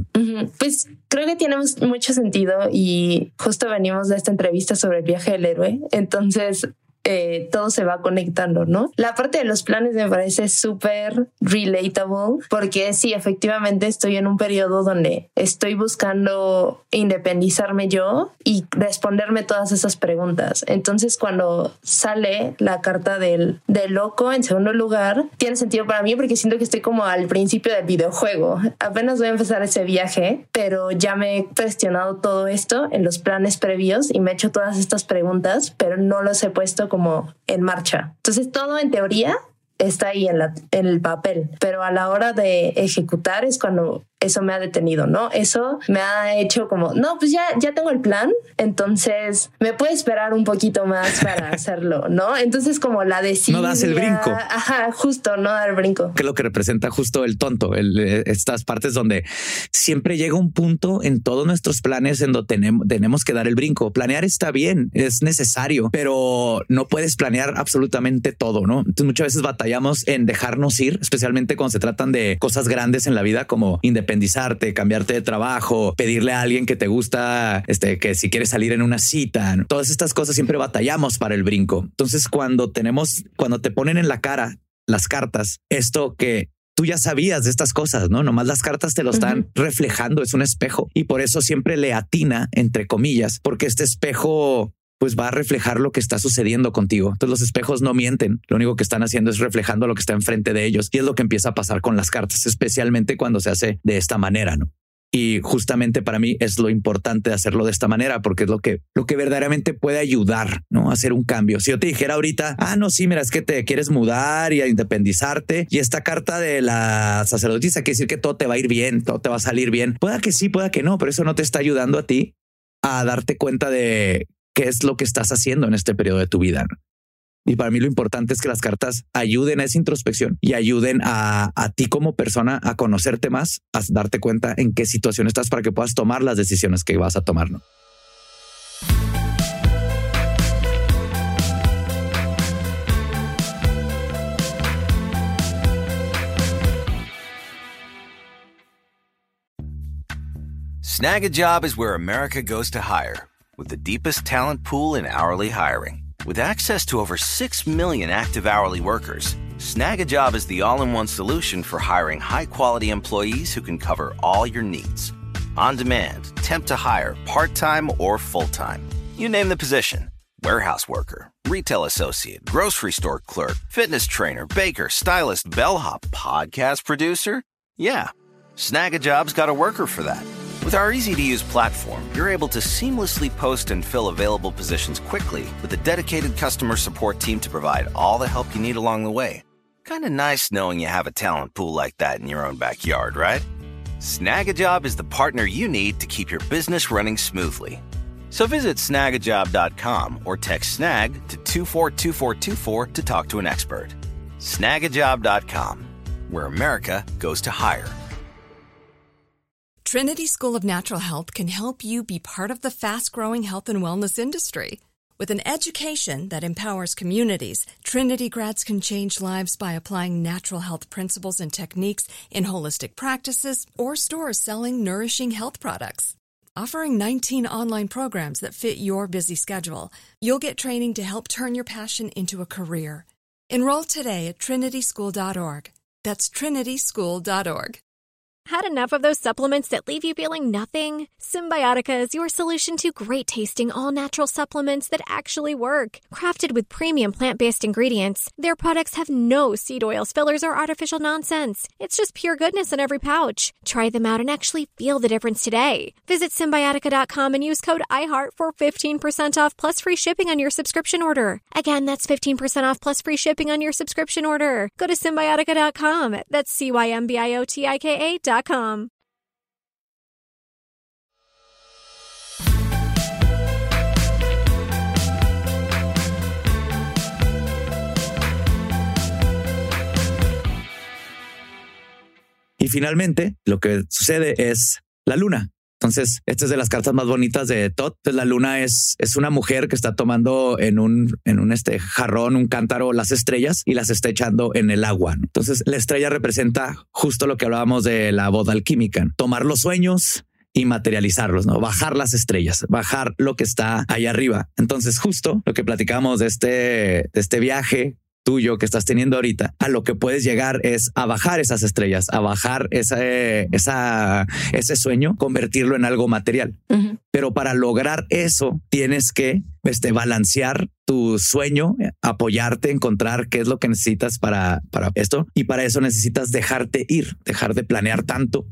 Pues creo que tiene mucho sentido y justo venimos de esta entrevista sobre el viaje del Entonces, eh, todo se va conectando, ¿no? La parte de los planes me parece súper relatable porque sí, efectivamente estoy en un periodo donde estoy buscando independizarme yo y responderme todas esas preguntas. Entonces, cuando sale la carta del, del loco en segundo lugar, tiene sentido para mí porque siento que estoy como al principio del videojuego. Apenas voy a empezar ese viaje, pero ya me he cuestionado todo esto en los planes previos y me he hecho todas estas preguntas, pero no los he puesto como en marcha. Entonces todo en teoría está ahí en, en el papel, pero a la hora de ejecutar es cuando eso me ha detenido, ¿no? Eso me ha hecho como, no, pues ya, ya tengo el plan, entonces me puede esperar un poquito más para [LAUGHS] hacerlo, ¿no? Entonces como la decisión. No das el brinco. Ajá, justo, no dar el brinco. Que es lo que representa justo el tonto, el, estas partes donde siempre llega un punto en todos nuestros planes en donde tenemos, tenemos que dar el brinco. Planear está bien, es necesario, pero no puedes planear absolutamente todo, ¿no? Entonces muchas veces batallamos en dejarnos ir, especialmente cuando se tratan de cosas grandes en la vida como independencia independizarte, cambiarte de trabajo, pedirle a alguien que te gusta, este, que si quieres salir en una cita, todas estas cosas siempre batallamos para el brinco. Entonces, cuando tenemos, cuando te ponen en la cara las cartas, esto que tú ya sabías de estas cosas, ¿no? Nomás las cartas te lo están reflejando, es un espejo y por eso siempre le atina, entre comillas, porque este espejo pues va a reflejar lo que está sucediendo contigo. Entonces los espejos no mienten, lo único que están haciendo es reflejando lo que está enfrente de ellos y es lo que empieza a pasar con las cartas, especialmente cuando se hace de esta manera, ¿no? Y justamente para mí es lo importante de hacerlo de esta manera, porque es lo que, lo que verdaderamente puede ayudar ¿no? a hacer un cambio. Si yo te dijera ahorita, ah, no, sí, mira, es que te quieres mudar y a independizarte, y esta carta de la sacerdotisa quiere decir que todo te va a ir bien, todo te va a salir bien. Pueda que sí, pueda que no, pero eso no te está ayudando a ti a darte cuenta de qué es lo que estás haciendo en este periodo de tu vida. Y para mí lo importante es que las cartas ayuden a esa introspección y ayuden a, ti como persona a conocerte más, a darte cuenta en qué situación estás para que puedas tomar las decisiones que vas a tomar. Snag a job is where America goes to hire. With the deepest talent pool in hourly hiring. With access to over 6 million active hourly workers, Snagajob is the all in one solution for hiring high quality employees who can cover all your needs. On demand, temp to hire, part time or full time. You name the position warehouse worker, retail associate, grocery store clerk, fitness trainer, baker, stylist, bellhop, podcast producer. Yeah, Snagajob's got a worker for that. With our easy to use platform, you're able to seamlessly post and fill available positions quickly with a dedicated customer support team to provide all the help you need along the way. Kind of nice knowing you have a talent pool like that in your own backyard, right? Snagajob is the partner you need to keep your business running smoothly. So visit snagajob.com or text snag to 242424 to talk to an expert. Snagajob.com, where America goes to hire. Trinity School of Natural Health can help you be part of the fast growing health and wellness industry. With an education that empowers communities, Trinity grads can change lives by applying natural health principles and techniques in holistic practices or stores selling nourishing health products. Offering 19 online programs that fit your busy schedule, you'll get training to help turn your passion into a career. Enroll today at trinityschool.org. That's trinityschool.org. Had enough of those supplements that leave you feeling nothing? Symbiotica is your solution to great tasting, all natural supplements that actually work. Crafted with premium plant based ingredients, their products have no seed oils, fillers, or artificial nonsense. It's just pure goodness in every pouch. Try them out and actually feel the difference today. Visit Symbiotica.com and use code IHEART for 15% off plus free shipping on your subscription order. Again, that's 15% off plus free shipping on your subscription order. Go to Symbiotica.com. That's C Y M B I O T I K A.com. Y finalmente, lo que sucede es la luna. Entonces, esta es de las cartas más bonitas de Todd. Entonces, la luna es, es una mujer que está tomando en un, en un este jarrón, un cántaro, las estrellas y las está echando en el agua. Entonces, la estrella representa justo lo que hablábamos de la boda alquímica, tomar los sueños y materializarlos, no bajar las estrellas, bajar lo que está ahí arriba. Entonces, justo lo que platicamos de este, de este viaje tuyo que estás teniendo ahorita, a lo que puedes llegar es a bajar esas estrellas, a bajar esa, esa, ese sueño, convertirlo en algo material. Uh -huh. Pero para lograr eso, tienes que este, balancear tu sueño, apoyarte, encontrar qué es lo que necesitas para, para esto. Y para eso necesitas dejarte ir, dejar de planear tanto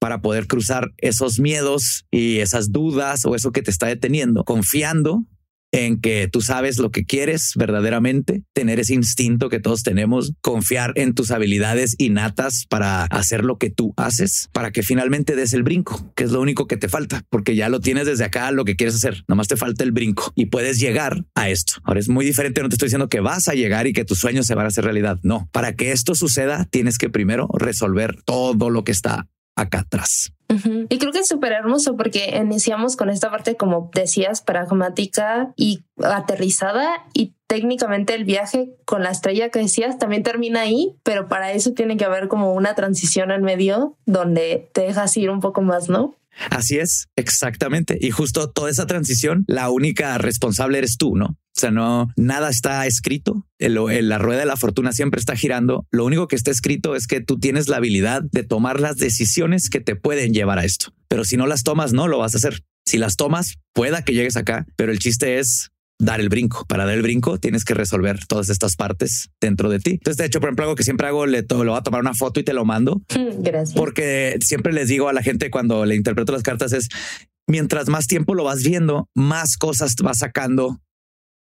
para poder cruzar esos miedos y esas dudas o eso que te está deteniendo, confiando en que tú sabes lo que quieres verdaderamente, tener ese instinto que todos tenemos, confiar en tus habilidades innatas para hacer lo que tú haces, para que finalmente des el brinco, que es lo único que te falta, porque ya lo tienes desde acá, lo que quieres hacer, nomás te falta el brinco y puedes llegar a esto. Ahora es muy diferente, no te estoy diciendo que vas a llegar y que tus sueños se van a hacer realidad, no. Para que esto suceda, tienes que primero resolver todo lo que está acá atrás. Uh -huh. Y creo que es súper hermoso porque iniciamos con esta parte, como decías, pragmática y aterrizada y técnicamente el viaje con la estrella que decías también termina ahí, pero para eso tiene que haber como una transición en medio donde te dejas ir un poco más, ¿no? Así es, exactamente. Y justo toda esa transición, la única responsable eres tú, ¿no? O sea, no, nada está escrito. El, el, la rueda de la fortuna siempre está girando. Lo único que está escrito es que tú tienes la habilidad de tomar las decisiones que te pueden llevar a esto. Pero si no las tomas, no lo vas a hacer. Si las tomas, pueda que llegues acá, pero el chiste es dar el brinco. Para dar el brinco tienes que resolver todas estas partes dentro de ti. Entonces, de hecho, por ejemplo, algo que siempre hago, le, to lo voy a tomar una foto y te lo mando. [LAUGHS] Gracias. Porque siempre les digo a la gente cuando le interpreto las cartas es, mientras más tiempo lo vas viendo, más cosas vas sacando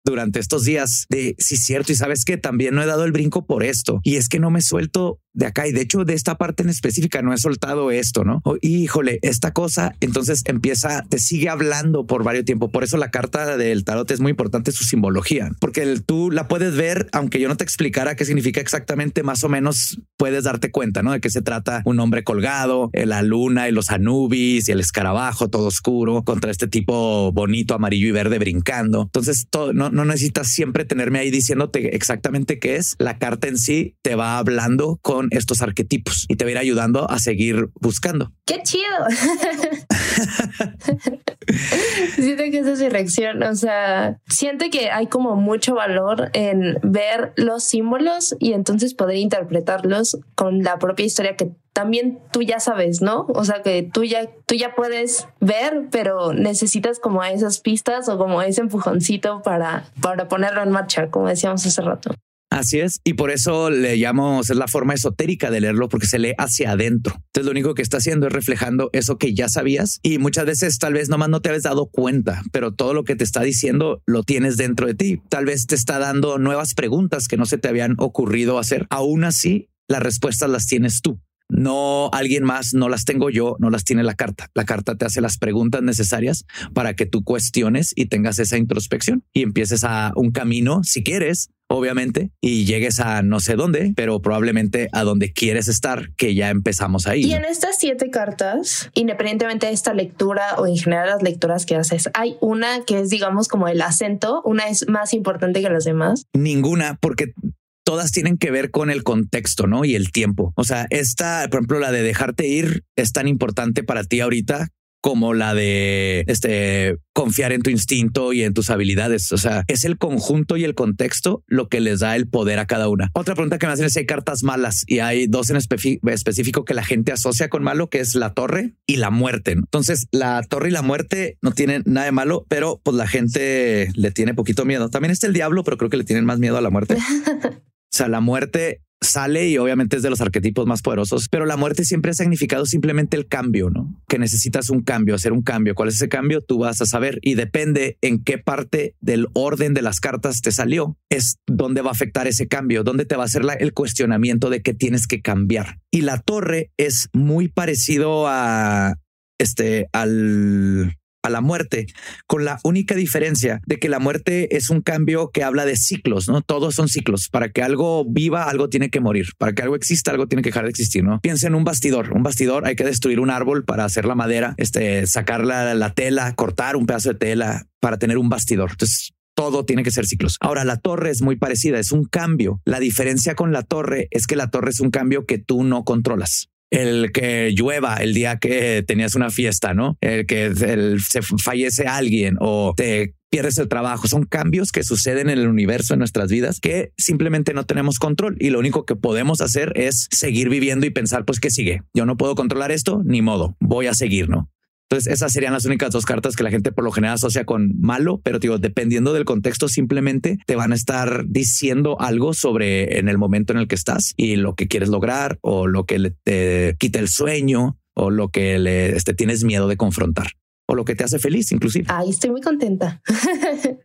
durante estos días de si es cierto y sabes que también no he dado el brinco por esto y es que no me suelto de acá y de hecho de esta parte en específica no he soltado esto, ¿no? O, híjole, esta cosa, entonces empieza, te sigue hablando por varios tiempo. Por eso la carta del tarot es muy importante su simbología, porque tú la puedes ver, aunque yo no te explicara qué significa exactamente, más o menos puedes darte cuenta, ¿no? De qué se trata un hombre colgado, la luna y los anubis y el escarabajo todo oscuro contra este tipo bonito, amarillo y verde brincando. Entonces todo, no, no necesitas siempre tenerme ahí diciéndote exactamente qué es. La carta en sí te va hablando con estos arquetipos y te va a ir ayudando a seguir buscando. Qué chido. [LAUGHS] siento que esa es mi reacción. O sea, siento que hay como mucho valor en ver los símbolos y entonces poder interpretarlos con la propia historia que también tú ya sabes, ¿no? O sea, que tú ya, tú ya puedes ver, pero necesitas como esas pistas o como ese empujoncito para, para ponerlo en marcha, como decíamos hace rato. Así es, y por eso le llamamos, es la forma esotérica de leerlo, porque se lee hacia adentro. Entonces lo único que está haciendo es reflejando eso que ya sabías y muchas veces tal vez nomás no te habías dado cuenta, pero todo lo que te está diciendo lo tienes dentro de ti. Tal vez te está dando nuevas preguntas que no se te habían ocurrido hacer. Aún así, las respuestas las tienes tú no alguien más, no las tengo yo, no las tiene la carta. La carta te hace las preguntas necesarias para que tú cuestiones y tengas esa introspección y empieces a un camino, si quieres, obviamente, y llegues a no sé dónde, pero probablemente a donde quieres estar, que ya empezamos ahí. Y en estas siete cartas, independientemente de esta lectura o en general las lecturas que haces, hay una que es, digamos, como el acento, una es más importante que las demás. Ninguna, porque todas tienen que ver con el contexto, ¿no? Y el tiempo. O sea, esta, por ejemplo, la de dejarte ir es tan importante para ti ahorita como la de este confiar en tu instinto y en tus habilidades. O sea, es el conjunto y el contexto lo que les da el poder a cada una. Otra pregunta que me hacen es si hay cartas malas y hay dos en específico que la gente asocia con malo, que es la torre y la muerte. Entonces, la torre y la muerte no tienen nada de malo, pero pues la gente le tiene poquito miedo. También está el diablo, pero creo que le tienen más miedo a la muerte. [LAUGHS] O sea, la muerte sale y obviamente es de los arquetipos más poderosos, pero la muerte siempre ha significado simplemente el cambio, ¿no? Que necesitas un cambio, hacer un cambio. ¿Cuál es ese cambio? Tú vas a saber y depende en qué parte del orden de las cartas te salió, es dónde va a afectar ese cambio, dónde te va a hacer el cuestionamiento de que tienes que cambiar. Y la torre es muy parecido a este al a la muerte, con la única diferencia de que la muerte es un cambio que habla de ciclos, ¿no? Todos son ciclos. Para que algo viva, algo tiene que morir. Para que algo exista, algo tiene que dejar de existir, ¿no? Piensa en un bastidor. Un bastidor hay que destruir un árbol para hacer la madera, este, sacar la, la tela, cortar un pedazo de tela para tener un bastidor. Entonces, todo tiene que ser ciclos. Ahora, la torre es muy parecida, es un cambio. La diferencia con la torre es que la torre es un cambio que tú no controlas el que llueva el día que tenías una fiesta, ¿no? El que se fallece alguien o te pierdes el trabajo. Son cambios que suceden en el universo, en nuestras vidas, que simplemente no tenemos control. Y lo único que podemos hacer es seguir viviendo y pensar, pues, ¿qué sigue? Yo no puedo controlar esto, ni modo, voy a seguir, ¿no? Entonces, esas serían las únicas dos cartas que la gente por lo general asocia con malo, pero digo, dependiendo del contexto, simplemente te van a estar diciendo algo sobre en el momento en el que estás y lo que quieres lograr o lo que te quita el sueño o lo que le este, tienes miedo de confrontar o lo que te hace feliz, inclusive. Ay, estoy muy contenta. [LAUGHS]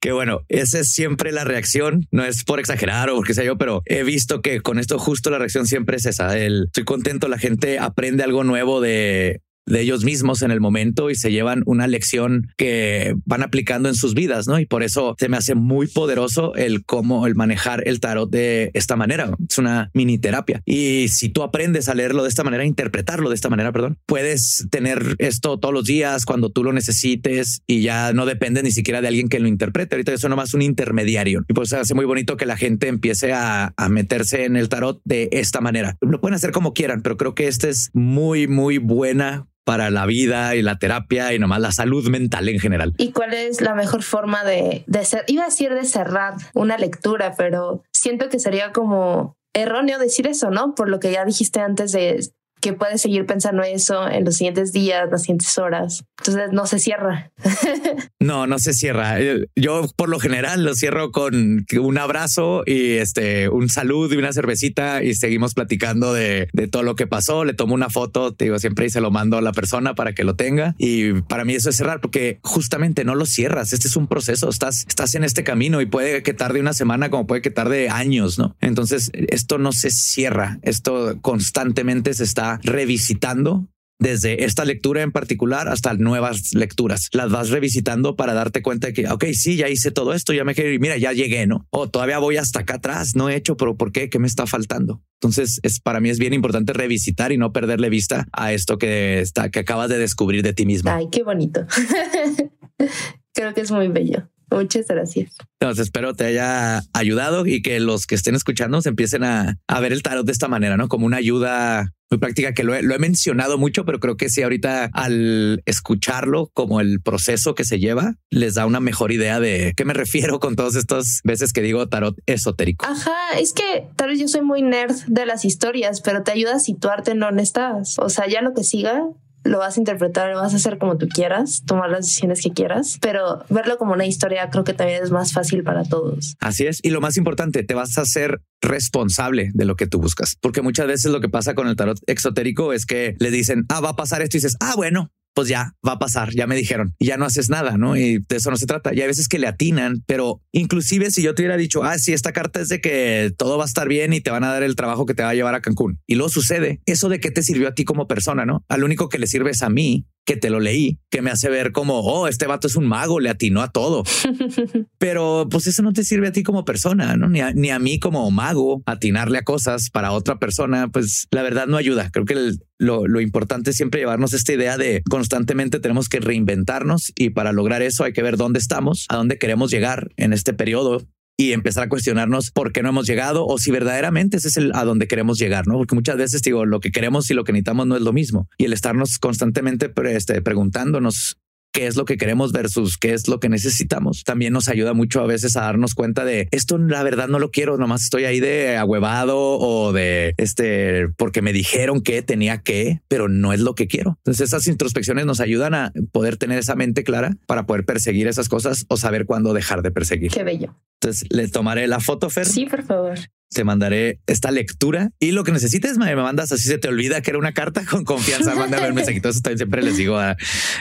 que bueno, esa es siempre la reacción. No es por exagerar o qué sé yo, pero he visto que con esto justo la reacción siempre es esa. El estoy contento, la gente aprende algo nuevo de de ellos mismos en el momento y se llevan una lección que van aplicando en sus vidas, ¿no? Y por eso se me hace muy poderoso el cómo el manejar el tarot de esta manera. Es una mini terapia. Y si tú aprendes a leerlo de esta manera, interpretarlo de esta manera, perdón, puedes tener esto todos los días cuando tú lo necesites y ya no depende ni siquiera de alguien que lo interprete. Ahorita eso nomás un intermediario. Y pues hace muy bonito que la gente empiece a, a meterse en el tarot de esta manera. Lo pueden hacer como quieran, pero creo que esta es muy, muy buena para la vida y la terapia y nomás la salud mental en general. ¿Y cuál es la mejor forma de, de ser? Iba a decir de cerrar una lectura, pero siento que sería como erróneo decir eso, ¿no? Por lo que ya dijiste antes de que puedes seguir pensando eso en los siguientes días, las siguientes horas. Entonces no se cierra. [LAUGHS] no, no se cierra. Yo por lo general lo cierro con un abrazo y este un saludo y una cervecita y seguimos platicando de, de todo lo que pasó. Le tomo una foto, te digo siempre y se lo mando a la persona para que lo tenga. Y para mí eso es cerrar porque justamente no lo cierras. Este es un proceso. Estás, estás en este camino y puede que tarde una semana como puede que tarde años, no? Entonces esto no se cierra. Esto constantemente se está revisitando desde esta lectura en particular hasta nuevas lecturas. Las vas revisitando para darte cuenta de que, ok, sí, ya hice todo esto, ya me quedé, mira, ya llegué, ¿no? O todavía voy hasta acá atrás, no he hecho, pero ¿por qué? ¿Qué me está faltando? Entonces, es para mí es bien importante revisitar y no perderle vista a esto que está, que acabas de descubrir de ti mismo. Ay, qué bonito. [LAUGHS] Creo que es muy bello. Muchas gracias. Entonces espero te haya ayudado y que los que estén escuchando se empiecen a, a ver el tarot de esta manera, ¿no? Como una ayuda muy práctica que lo he, lo he, mencionado mucho, pero creo que sí ahorita al escucharlo como el proceso que se lleva, les da una mejor idea de qué me refiero con todas estas veces que digo tarot esotérico. Ajá, es que tal vez yo soy muy nerd de las historias, pero te ayuda a situarte en dónde estás. O sea, ya lo que siga lo vas a interpretar, lo vas a hacer como tú quieras, tomar las decisiones que quieras, pero verlo como una historia creo que también es más fácil para todos. Así es. Y lo más importante, te vas a hacer responsable de lo que tú buscas, porque muchas veces lo que pasa con el tarot exotérico es que le dicen, ah, va a pasar esto y dices, ah, bueno, pues ya va a pasar, ya me dijeron, y ya no haces nada, ¿no? Y de eso no se trata. Y hay veces que le atinan, pero inclusive si yo te hubiera dicho, ah, sí, esta carta es de que todo va a estar bien y te van a dar el trabajo que te va a llevar a Cancún. Y luego sucede, ¿eso de qué te sirvió a ti como persona, no? Al único que le sirve es a mí, que te lo leí, que me hace ver como, oh, este vato es un mago, le atinó a todo. [LAUGHS] Pero pues eso no te sirve a ti como persona, ¿no? Ni a, ni a mí como mago atinarle a cosas para otra persona, pues la verdad no ayuda. Creo que el, lo, lo, importante es siempre llevarnos esta idea de constantemente tenemos que reinventarnos y para lograr eso hay que ver dónde estamos, a dónde queremos llegar en este periodo y empezar a cuestionarnos por qué no hemos llegado o si verdaderamente ese es el a donde queremos llegar, ¿no? Porque muchas veces digo, lo que queremos y lo que necesitamos no es lo mismo. Y el estarnos constantemente este, preguntándonos qué es lo que queremos versus qué es lo que necesitamos. También nos ayuda mucho a veces a darnos cuenta de esto, la verdad no lo quiero, nomás estoy ahí de ahuevado o de este, porque me dijeron que tenía que, pero no es lo que quiero. Entonces esas introspecciones nos ayudan a poder tener esa mente clara para poder perseguir esas cosas o saber cuándo dejar de perseguir. Qué bello. Entonces le tomaré la foto, Fer. Sí, por favor te mandaré esta lectura y lo que necesites me, mandas así se te olvida que era una carta con confianza mándame el mensajito. Eso también siempre les digo a,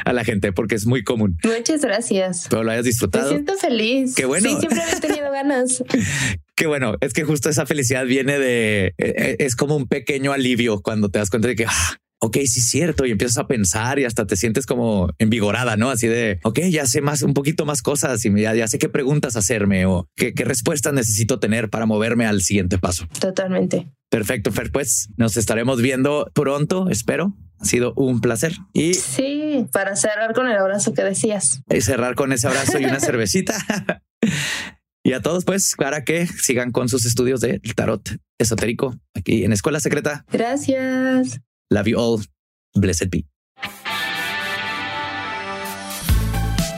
a, la gente porque es muy común. Muchas gracias. Pero lo hayas disfrutado. Me siento feliz. Qué bueno. Sí siempre he tenido ganas. [LAUGHS] Qué bueno, es que justo esa felicidad viene de, es como un pequeño alivio cuando te das cuenta de que ah, ok, sí es cierto, y empiezas a pensar y hasta te sientes como envigorada, ¿no? Así de, ok, ya sé más, un poquito más cosas y ya, ya sé qué preguntas hacerme o qué, qué respuestas necesito tener para moverme al siguiente paso. Totalmente. Perfecto, Fer, pues nos estaremos viendo pronto, espero. Ha sido un placer. Y sí, para cerrar con el abrazo que decías. Y cerrar con ese abrazo y una [LAUGHS] cervecita. Y a todos, pues, para que sigan con sus estudios de tarot esotérico aquí en Escuela Secreta. Gracias. Love you all. Blessed be.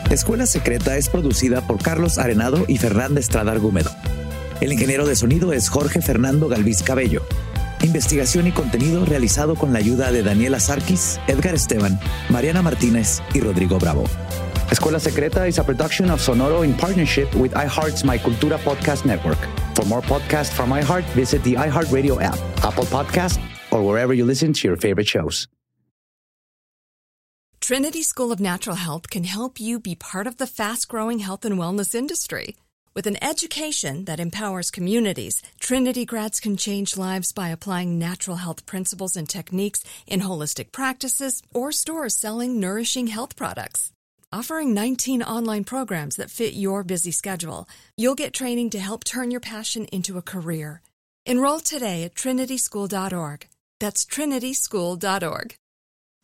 Escuela Secreta es producida por Carlos Arenado y Fernanda Estrada Argumedo. El ingeniero de sonido es Jorge Fernando Galvis Cabello. Investigación y contenido realizado con la ayuda de Daniela Sarkis, Edgar Esteban, Mariana Martínez y Rodrigo Bravo. Escuela Secreta is a production of Sonoro in partnership with iHeart's My Cultura podcast network. For more podcasts from iHeart, visit the iHeartRadio app, Apple Podcast, or wherever you listen to your favorite shows. Trinity School of Natural Health can help you be part of the fast growing health and wellness industry. With an education that empowers communities, Trinity grads can change lives by applying natural health principles and techniques in holistic practices or stores selling nourishing health products. Offering 19 online programs that fit your busy schedule, you'll get training to help turn your passion into a career. Enroll today at trinityschool.org. That's trinityschool.org.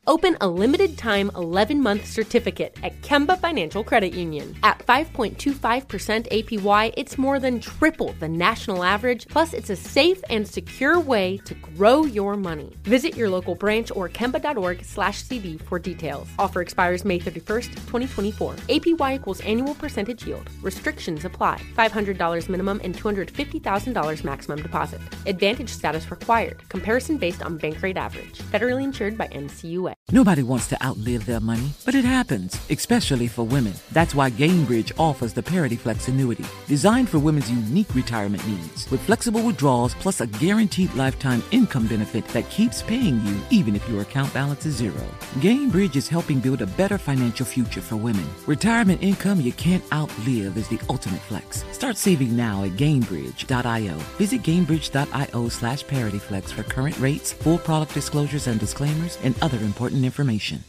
Open a limited time 11 month certificate at Kemba Financial Credit Union. At 5.25% APY, it's more than triple the national average, plus, it's a safe and secure way to grow your money. Visit your local branch or kemba.org slash CD for details. Offer expires May 31st, 2024. APY equals annual percentage yield. Restrictions apply. $500 minimum and $250,000 maximum deposit. Advantage status required. Comparison based on bank rate average. Federally insured by NCUA. Nobody wants to outlive their money, but it happens, especially for women. That's why Gainbridge offers the Parity Flex annuity, designed for women's unique retirement needs, with flexible withdrawals plus a guaranteed lifetime income benefit that keeps paying you even if your account balance is zero. Gainbridge is helping build a better financial future for women. Retirement income you can't outlive is the ultimate flex. Start saving now at Gainbridge.io. Visit Gainbridge.io slash ParityFlex for current rates, full product disclosures and disclaimers, and other important information.